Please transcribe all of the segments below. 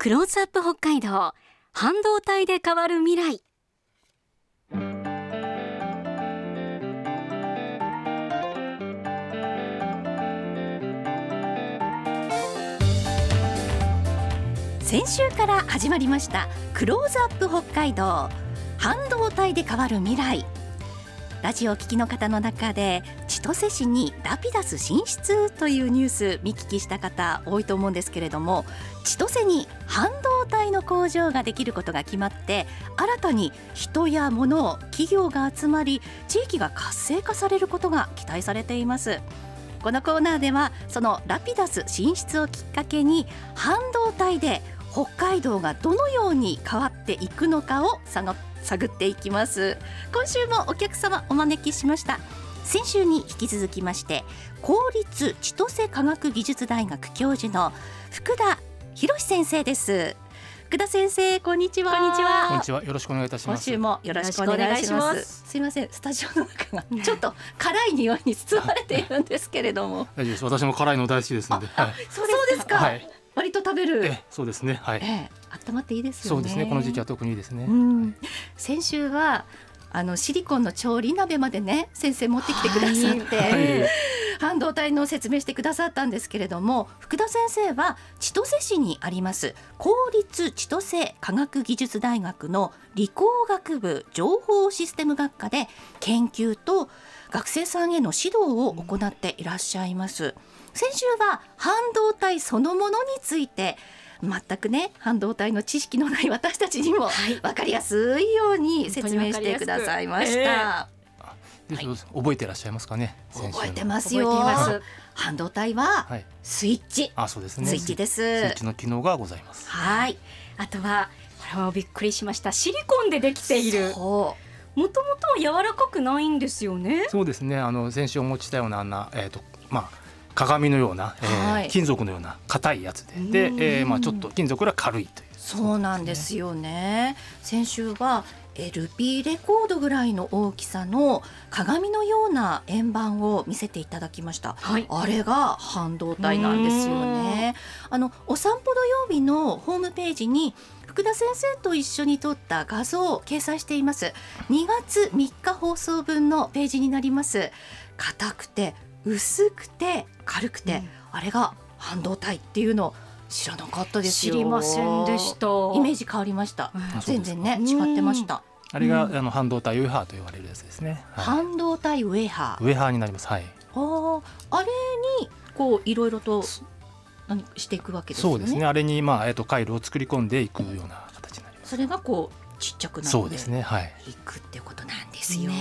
クローズアップ北海道。半導体で変わる未来。先週から始まりました。クローズアップ北海道。半導体で変わる未来。ラジオを聞きの方の中で千歳市にラピダス進出というニュース見聞きした方多いと思うんですけれども千歳に半導体の工場ができることが決まって新たに人や物企業が集まり地域が活性化されることが期待されています。このコーナーではそのラピダス進出をきっかけに半導体で北海道がどのように変わっていくのかを探っていきます。今週もお客様お招きしました。先週に引き続きまして公立千歳科学技術大学教授の福田博先生です。福田先生こんにちは。こんにちは。こんにちは。よろしくお願いいたします。今週もよろしくお願いします。す。いません。スタジオの中が ちょっと辛い匂いに包まれているんですけれども。大丈夫です。私も辛いの大好きですので、はい、そうですか、はい割と食べる。えそうですね。はい。ええ、温まっていいですそうですね。この時期は特にいいですね。うん、先週はあのシリコンの調理鍋までね先生持ってきてくださって、はい、半導体の説明してくださったんですけれども福田先生は千歳市にあります公立千歳科学技術大学の理工学部情報システム学科で研究と学生さんへの指導を行っていらっしゃいます。先週は半導体そのものについて全くね半導体の知識のない私たちにも分かりやすいように説明してくださいました。えー、覚えてらっしゃいますかね？覚えてますよ。半導体はスイッチ、あそうですね。スイッチです。スイッチの機能がございます。はい。あとはこれはびっくりしました。シリコンでできている。もともと柔らかくないんですよね。そうですね。あの先週お持ちしたようなあんなえっ、ー、とまあ鏡のような、えー、はい、金属のような硬いやつで。で、えーまあ、ちょっと金属が軽いという、そうなんですよね。先週は LP レコードぐらいの大きさの鏡のような円盤を見せていただきました、はい、あれが半導体なんですよね。あのお散歩土曜日のホームページに福田先生と一緒に撮った画像を掲載しています。2月3日放送分のページになります。硬くて薄くて軽くて、うん、あれが半導体っていうの知らなかったです知りませんでした。イメージ変わりました、うん、全然ね違ってました、あれが、あの半導体ウェハーと言われるやつですね、はい、半導体ウェハー。ウェハーになります。はい。ああれにこういろいろと何していくわけですね。そうですね。あれにまあえっ、と回路を作り込んでいくような形になります。それがこうちっちゃくなってそうですね。はい。いくってことなんですよ、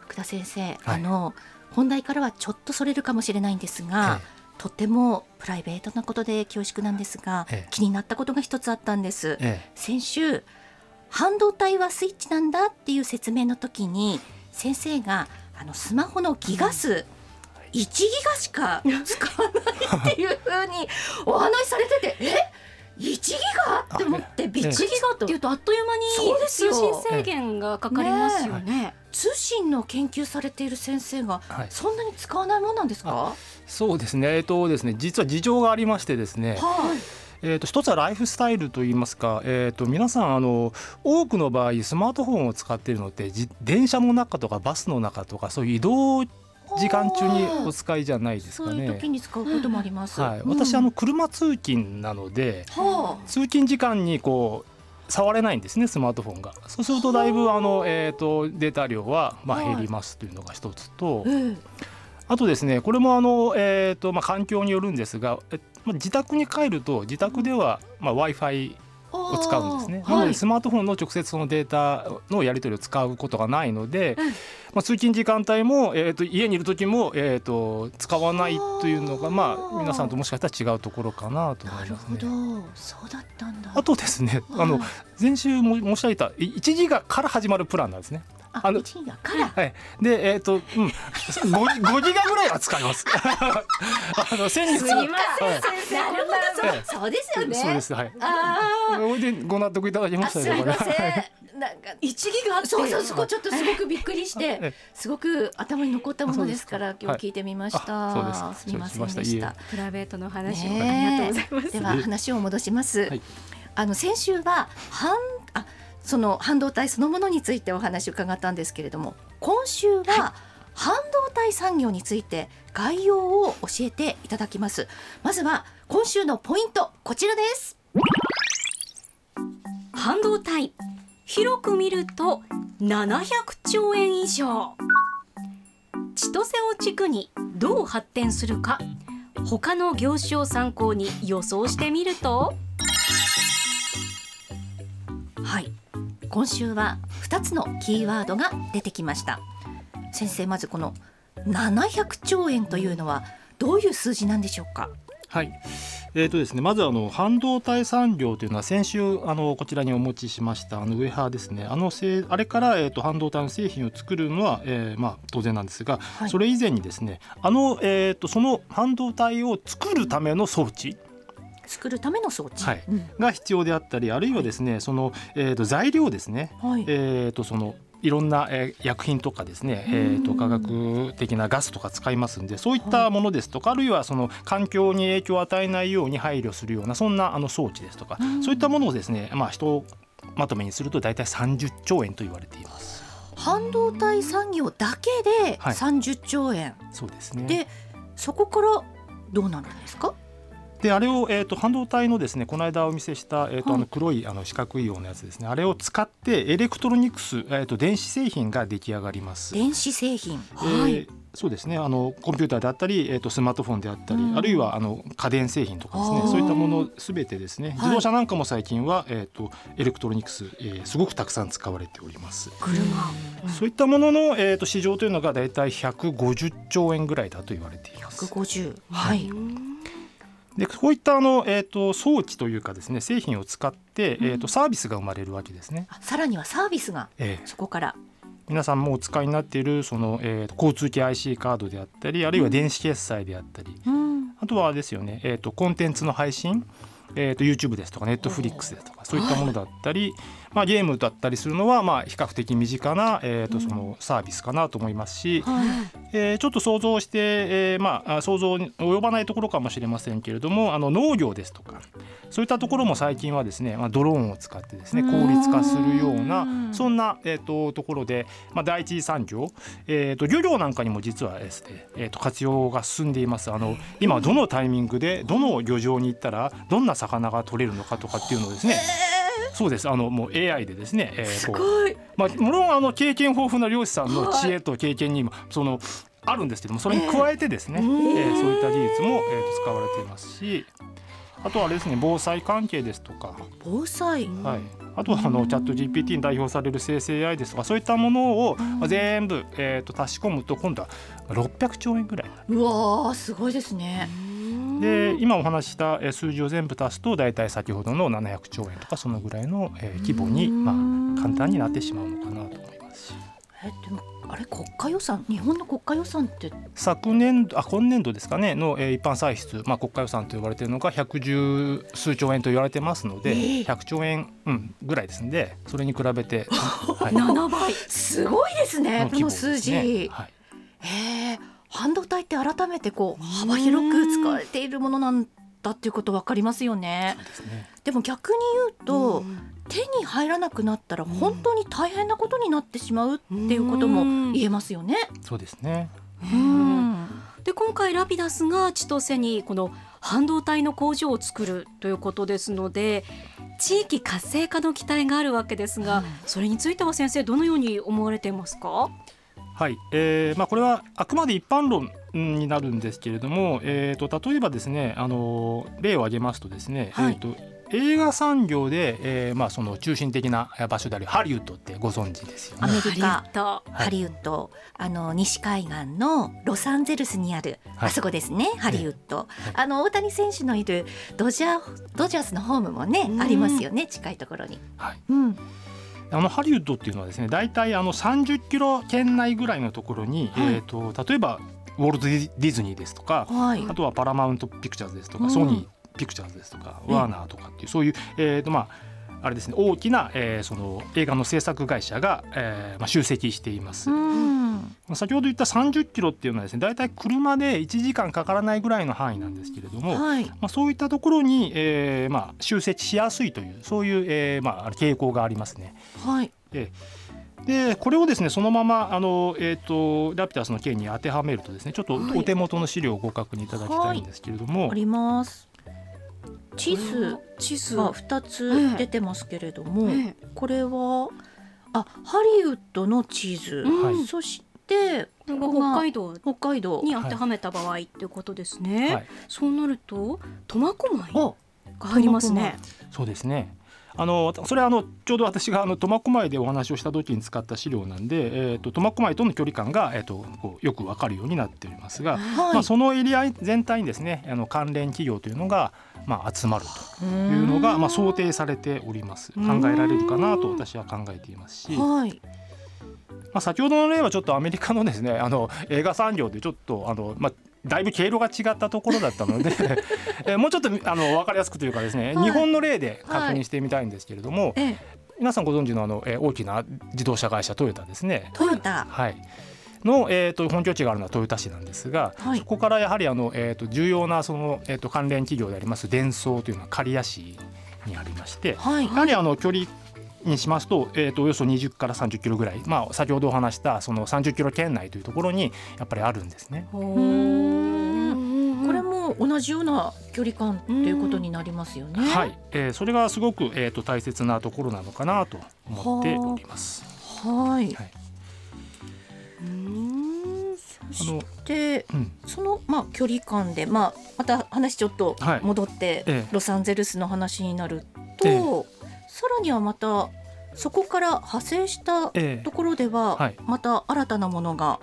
福田先生、はい、あの本題からはちょっとそれるかもしれないんですが、ええ、とてもプライベートなことで恐縮なんですが、え、気になったことが一つあったんです。先週半導体はスイッチなんだっていう説明の時に先生があのスマホのギガ数、1ギガしか使わないっていうふうにお話しされててえ？1ギガって思って1ギガっていうとあっという間に通信制限がかかりますよね。ね通信の研究されている先生がそんなに使わないものなんですか、はい、そうですね,、えーとですね実は事情がありましてですね、はい。えーと、一つはライフスタイルといいますか、えーと、皆さんあの多くの場合スマートフォンを使っているのって電車の中とかバスの中とかそういう移動時間中にお使いじゃないですかね。そういう時に使うこともあります。はい、私、あの車通勤なので、通勤時間にこう触れないんですねスマートフォンが。そうするとだいぶあの、えーと、データ量はまあ減りますというのが一つと、はい、あとですねこれもあの、えーとまあ、環境によるんですが、えまあ、自宅に帰ると自宅では、まあ、w i f i を使うんですね。なのでスマートフォンの直接そのデータのやり取りを使うことがないので、まあ、通勤時間帯も、えー、と家にいる時も、えー、と使わないというのが、まあ、皆さんともしかしたら違うところかなと思いますね。そうだったんだあとですねあの前週も申し上げた1ギガから始まるプランなんですね。あの1ギガから。はい。でえっ、ー、とうん。5, 5ギガぐらいは使います。あの先日すいません、はい、なるほどそうですよね。そうですはい。ああでご納得いただきましたすいません。なんか一ギガそうそうそこちょっとすごくびっくりしてすごく頭に残ったものですから今日聞いてみました、す。みませんでした。プライベートの話、ありがとうございます。では話を戻します、あの先週は半あその半導体そのものについてお話を伺ったんですけれども今週は半導体産業について概要を教えていただきます。まずは今週のポイントこちらです。半導体広く見ると700兆円以上。千歳を地区にどう発展するか他の業種を参考に予想してみると。はい今週は2つのキーワードが出てきました。先生まずこの700兆円というのはどういう数字なんでしょうか？はい。えーとですね、まずあの半導体産業というのは先週あのこちらにお持ちしましたあのウェハーですね。あのせあれから、えーと、半導体の製品を作るのは、えーまあ、当然なんですが、はい、それ以前にですねあの、えーと、その半導体を作るための装置作るための装置、はい、うん、が必要であったりあるいはですね、はい、その、えーと、材料ですね、はい、えー、とそのいろんな、えー、薬品とかですね、えーと、化学的なガスとか使いますんでそういったものですとか、はい、あるいはその環境に影響を与えないように配慮するようなそんなあの装置ですとかそういったものをですね、まあ、人まとめにすると大体30兆円と言われています。半導体産業だけで30兆円、はい、そうですね。でそこからどうなるんですか？であれを、えーと、半導体のですねこの間お見せした、えーと、あの黒いあの四角いようなやつですね。あれを使ってエレクトロニクス、えーと、電子製品が出来上がります。電子製品、えー、はい。そうですね。あのコンピューターであったり、えー、とスマートフォンであったり、うん、あるいはあの家電製品とかですね。そういったものすべてですね。自動車なんかも最近は、えー、とエレクトロニクス、えー、すごくたくさん使われております。車、うん、そういったものの、えー、と市場というのが大体150兆円ぐらいだと言われています。150はい、はいでこういったあの、えーと、装置というかですね製品を使って、うん、えーと、サービスが生まれるわけですね。さらにはサービスが、えー、そこから。皆さんもお使いになっているその、えー、交通系 IC カードであったりあるいは電子決済であったり、うん、あとはですよね、えーと、コンテンツの配信、えー、と YouTube ですとか Netflix ですとかそういったものだったり、まあ、ゲームだったりするのはまあ比較的身近な、えー、とそのサービスかなと思いますし、うん、えー、ちょっと想像して、えー、まあ想像に及ばないところかもしれませんけれどもあの農業ですとかそういったところも最近はですね、まあ、ドローンを使ってですね効率化するようなそんな、えー、とところで、まあ、第一次産業、えー、と漁業なんかにも実はですね、えー、と活用が進んでいます。あの今どのタイミングでどの漁場に行ったらどんな魚が取れるのかとかっていうのをですねそうです。あのもう AI でですね、えー、すごい。まあもろんあの経験豊富な漁師さんの知恵と経験にも、そのあるんですけどもそれに加えてですね、えー、えー、そういった技術も、えー、と使われていますしあとはですね防災関係ですとか。防災、はい、あとはあのチャット GPT に代表される生成 AI ですとかそういったものを全部、えー、と足し込むと今度は600兆円ぐらいうわすごいですね。で今お話した数字を全部足すと大体先ほどの700兆円とかそのぐらいの規模にまあ簡単になってしまうのかなと思います。し。えでもあれ国家予算？日本の国家予算って？昨年度あ今年度ですかねの、えー、一般歳出、まあ、国家予算と呼ばれているのが110数兆円と言われてますので、えー、100兆円、うん、ぐらいですんでそれに比べて、はい、7倍。すごいですねこの数字。はい、えー半導体って改めてこう幅広く使われているものなんだっていうこと分かりますよね。でも逆に言うと、手に入らなくなったら本当に大変なことになってしまうっていうことも言えますよね。そうですね。で今回ラピダスが千歳にこの半導体の工場を作るということですので地域活性化の期待があるわけですが、それについては先生どのように思われていますか？はい、えーまあ、これはあくまで一般論になるんですけれども、えーと、例えばですねあの例を挙げますとですね、はい、えーと、映画産業で、えーまあ、その中心的な場所であるハリウッドってご存知ですよね。アメリカハリウッド、あの西海岸のロサンゼルスにある、はい、あそこですねハリウッド、はい、あの大谷選手のいるドジャードジャースのホームもねありますよね近いところに。はい、うんあのハリウッドっていうのはですね大体あの30キロ圏内ぐらいのところに、はい、えーと、例えばウォルト・ディズニーですとか、はい、あとはパラマウント・ピクチャーズですとか、うん、ソニー・ピクチャーズですとか、ワーナーとかっていうそういう、えーとまあ、あれですね大きな、えー、その映画の制作会社が、えーまあ、集積しています。先ほど言った30キロっていうのはですね大体車で1時間かからないぐらいの範囲なんですけれども、はい、まあ、そういったところに、えーまあ、集積しやすいというそういう、えーまあ、傾向がありますね。はい、ででこれをですねそのままあの、えーと、ラピュタスの件に当てはめるとですねちょっとお手元の資料をご確認いただきたいんですけれども。はい、あります。地図地図が2つ出てますけれども、ええ、これはあハリウッドの地図、うん、そして北海道。北海道。に当てはめた場合っていうことですね、はい、そうなると苫小牧が入りますね。そうですね。あのそれはあのちょうど私があの苫小牧でお話をした時に使った資料なんで、えーと、苫小牧との距離感が、えーと、こうよく分かるようになっておりますが、はい、まあ、そのエリア全体にですねあの関連企業というのが、まあ、集まるというのがまあ、想定されております。考えられるかなと私は考えていますし。はい。まあ、先ほどの例はちょっとアメリカのですねあの映画産業でちょっとあの、まあ、だいぶ経路が違ったところだったので えもうちょっとあの分かりやすくというかですね、はい、日本の例で確認してみたいんですけれども、はい、皆さんご存知のあの、え大きな自動車会社トヨタですね。トヨタ、はいの、えーと、本拠地があるのは豊田市なんですが、はい、そこからやはりあの、えーと、重要なその、えーと、関連企業でありますデンソーというのは刈谷市にありまして、はい、やはりあの距離にしますと,、えー、とおよそ20から30キロぐらい、まあ、先ほどお話したその30キロ圏内というところにやっぱりあるんですね。これも同じような距離感ということになりますよね。はい、えー、それがすごく、えーと、大切なところなのかなと思っております。はい。はい、うんそして、うん、そのまあ距離感でまあまた話ちょっと戻って、はい、ロサンゼルスの話になると、ええ、さらにはまたそこから派生したところでは、また新たなものが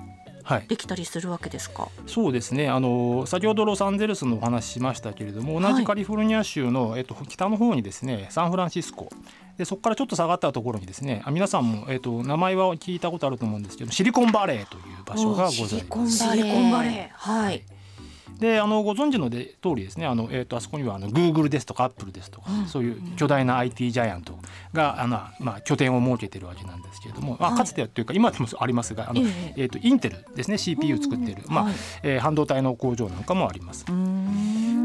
できたりするわけですか、はい、そうですね。あの先ほどロサンゼルスのお話しましたけれども同じカリフォルニア州の、はい、えっと、北の方にですねサンフランシスコでそこからちょっと下がったところにですねあ皆さんも、えっと、名前は聞いたことあると思うんですけどシリコンバレーという場所がございます。シリコンバレー。はい、であのご存知ので通りですねあの、えーと、あそこにはあの Google ですとか Apple ですとか、うん、そういう巨大な IT ジャイアントがあの、まあ、拠点を設けてるわけなんですけれども、まあ、かつてはというか今でもありますがあの、えー、えーとインテルですね CPU 作ってる、まあえー、半導体の工場なんかもあります。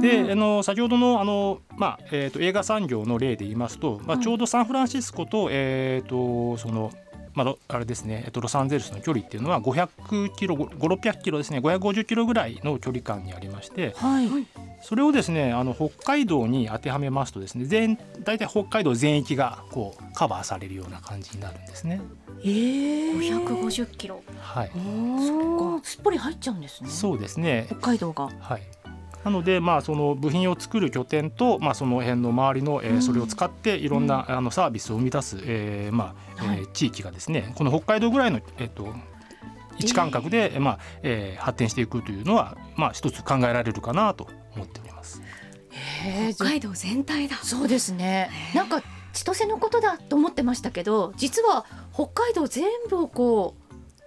であの先ほどのあの、まあえーと、映画産業の例で言いますと、まあ、ちょうどサンフランシスコと,、えー、とそのまあ、あれですね、えっと、ロサンゼルスの距離っていうのは500キロ5600キロですね550キロぐらいの距離感にありまして、はい、それをですねあの北海道に当てはめますとですね全大体北海道全域がこうカバーされるような感じになるんですね。えー、550キロ。はい。そっか、すっぽり入っちゃうんですね。そうですね。北海道が。はい。なので、まあ、その部品を作る拠点と、まあ、その辺の周りの、えー、それを使っていろんな、あのサービスを生み出す、えーまあえー、地域がですねこの北海道ぐらいの、えー、と位置感覚で、まあえー、発展していくというのは、まあ、一つ考えられるかなと思っております。北海道全体だ。そうですね。なんか千歳のことだと思ってましたけど実は北海道全部をこう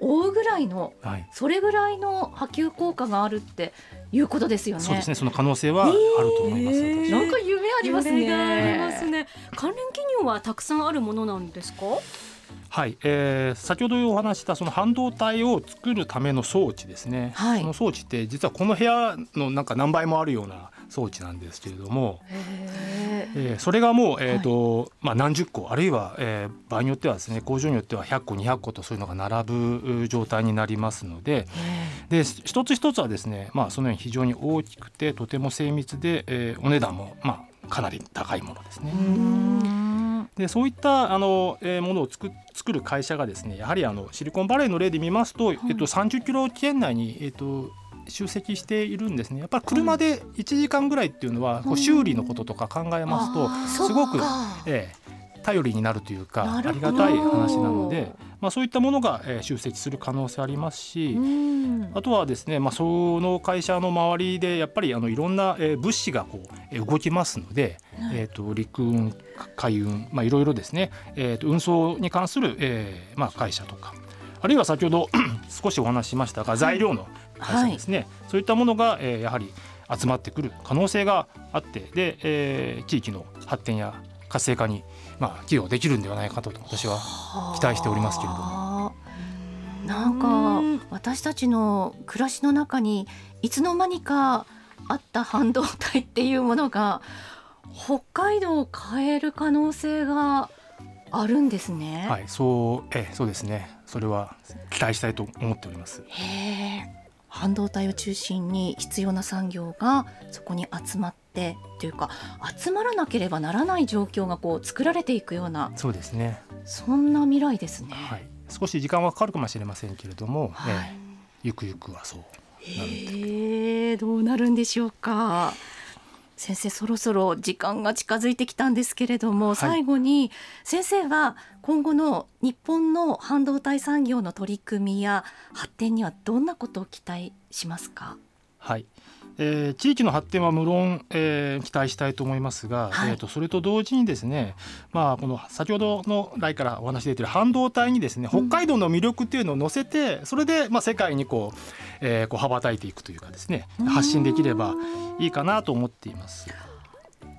覆うぐらいの、はい、それぐらいの波及効果があるっていうことですよね。そうですね。その可能性はあると思います。えー、なんか夢ありますね。ありますね。関連企業はたくさんあるものなんですか？はい、えー、先ほどお話したその半導体を作るための装置ですね、はい、その装置って実はこの部屋のなんか何倍もあるような装置なんですけれども、えー、それがもう、えーと、はい、まあ、何十個あるいは、えー、場合によってはですね工場によっては100個200個とそういうのが並ぶ状態になりますのでで一つ一つはですね、まあ、そのように非常に大きくてとても精密で、えー、お値段も、まあ、かなり高いものですね。でそういったあの、えー、ものを作作る会社がですねやはりあのシリコンバレーの例で見ますと、えっと、30キロ圏内に、えっと、集積しているんですね。やっぱり車で1時間ぐらいっていうのは、こう修理のこととか考えますと、すごく、ええ、頼りになるというかありがたい話なので、まあ、そういったものが、えー、集積する可能性ありますしあとはですね、まあ、その会社の周りでやっぱりあのいろんな、えー、物資がこう、えー、動きますので、えーと、陸運海運、まあ、いろいろですね、えーと、運送に関する、えーまあ、会社とかあるいは先ほど 少しお話ししましたが材料の会社ですね、はい、そういったものが、えー、やはり集まってくる可能性があってで、えー、地域の発展や活性化に、まあ、寄与できるんではないかと私は期待しておりますけれども。なんか私たちの暮らしの中にいつの間にかあった半導体っていうものが北海道を変える可能性があるんですね。はい、そうえそうですね。それは期待したいと思っております。へ半導体を中心に必要な産業がそこに集まってというか集まらなければならない状況がこう作られていくようなそうですね。そんな未来ですね、はい、少し時間はかかるかもしれませんけれども、はい、ゆくゆくはそうへえどうなるんでしょうか。先生そろそろ時間が近づいてきたんですけれども、はい、最後に先生は今後の日本の半導体産業の取り組みや発展にはどんなことを期待しますか？はいえー、地域の発展は無論、えー、期待したいと思いますが、はい、えーと、それと同時にですね、まあ、この先ほどの来からお話出ている半導体にですね北海道の魅力っていうのを乗せて、うん、それで、まあ、世界にこう、えー、こう羽ばたいていくというかですね発信できればいいかなと思っています。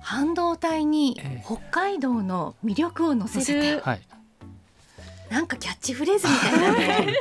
半導体に北海道の魅力を乗せる、えー、はい、なんかキャッチフレーズみたいなね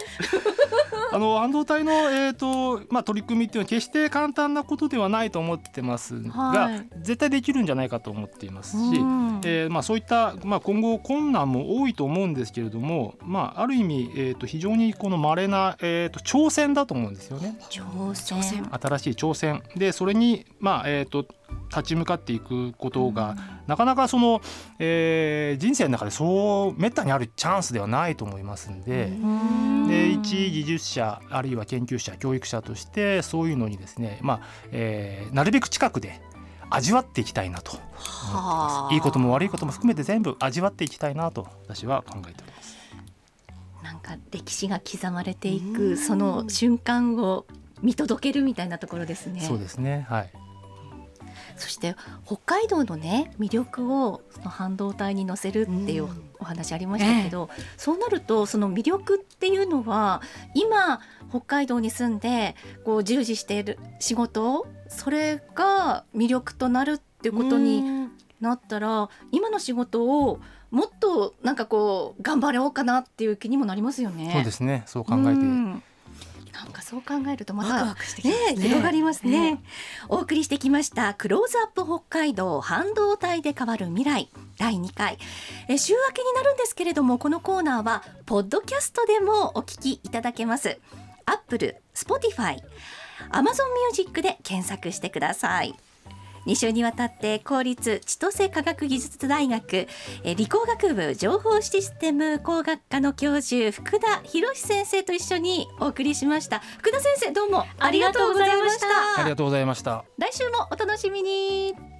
あの半導体の、えーとまあ、取り組みっていうのは決して簡単なことではないと思ってますが、はい、絶対できるんじゃないかと思っていますし、うん、えー、まあ、そういった、まあ、今後困難も多いと思うんですけれども、まあ、ある意味、えーと、非常にこの稀な、えーと、挑戦だと思うんですよね。挑戦。新しい挑戦。でそれに、まあえー、と立ち向かっていくことが、うん、なかなかその、えー、人生の中でそうめったにあるチャンスではないと思いますんでで一技術者あるいは研究者教育者としてそういうのにですね、まあえー、なるべく近くで味わっていきたいなといいことも悪いことも含めて全部味わっていきたいなと私は考えております。なんか歴史が刻まれていくその瞬間を見届けるみたいなところですね。そうですね。はい。そして北海道のね魅力をその半導体に乗せるっていうお話ありましたけど、ええ、そうなるとその魅力っていうのは今北海道に住んでこう従事している仕事それが魅力となるっていうことになったら今の仕事をもっとなんかこう頑張ろうかなっていう気にもなりますよね。そうですね。そう考えてなんかそう考えるとまたね、ね、広がりますね、ね、お送りしてきましたクローズアップ北海道半導体で変わる未来第2回。え週明けになるんですけれどもこのコーナーはポッドキャストでもお聞きいただけます。アップル、スポティファイ、アマゾンミュージックで検索してください2週にわたって公立千歳科学技術大学理工学部情報システム工学科の教授福田博先生と一緒にお送りしました。福田先生どうもありがとうございました。ありがとうございました。来週もお楽しみに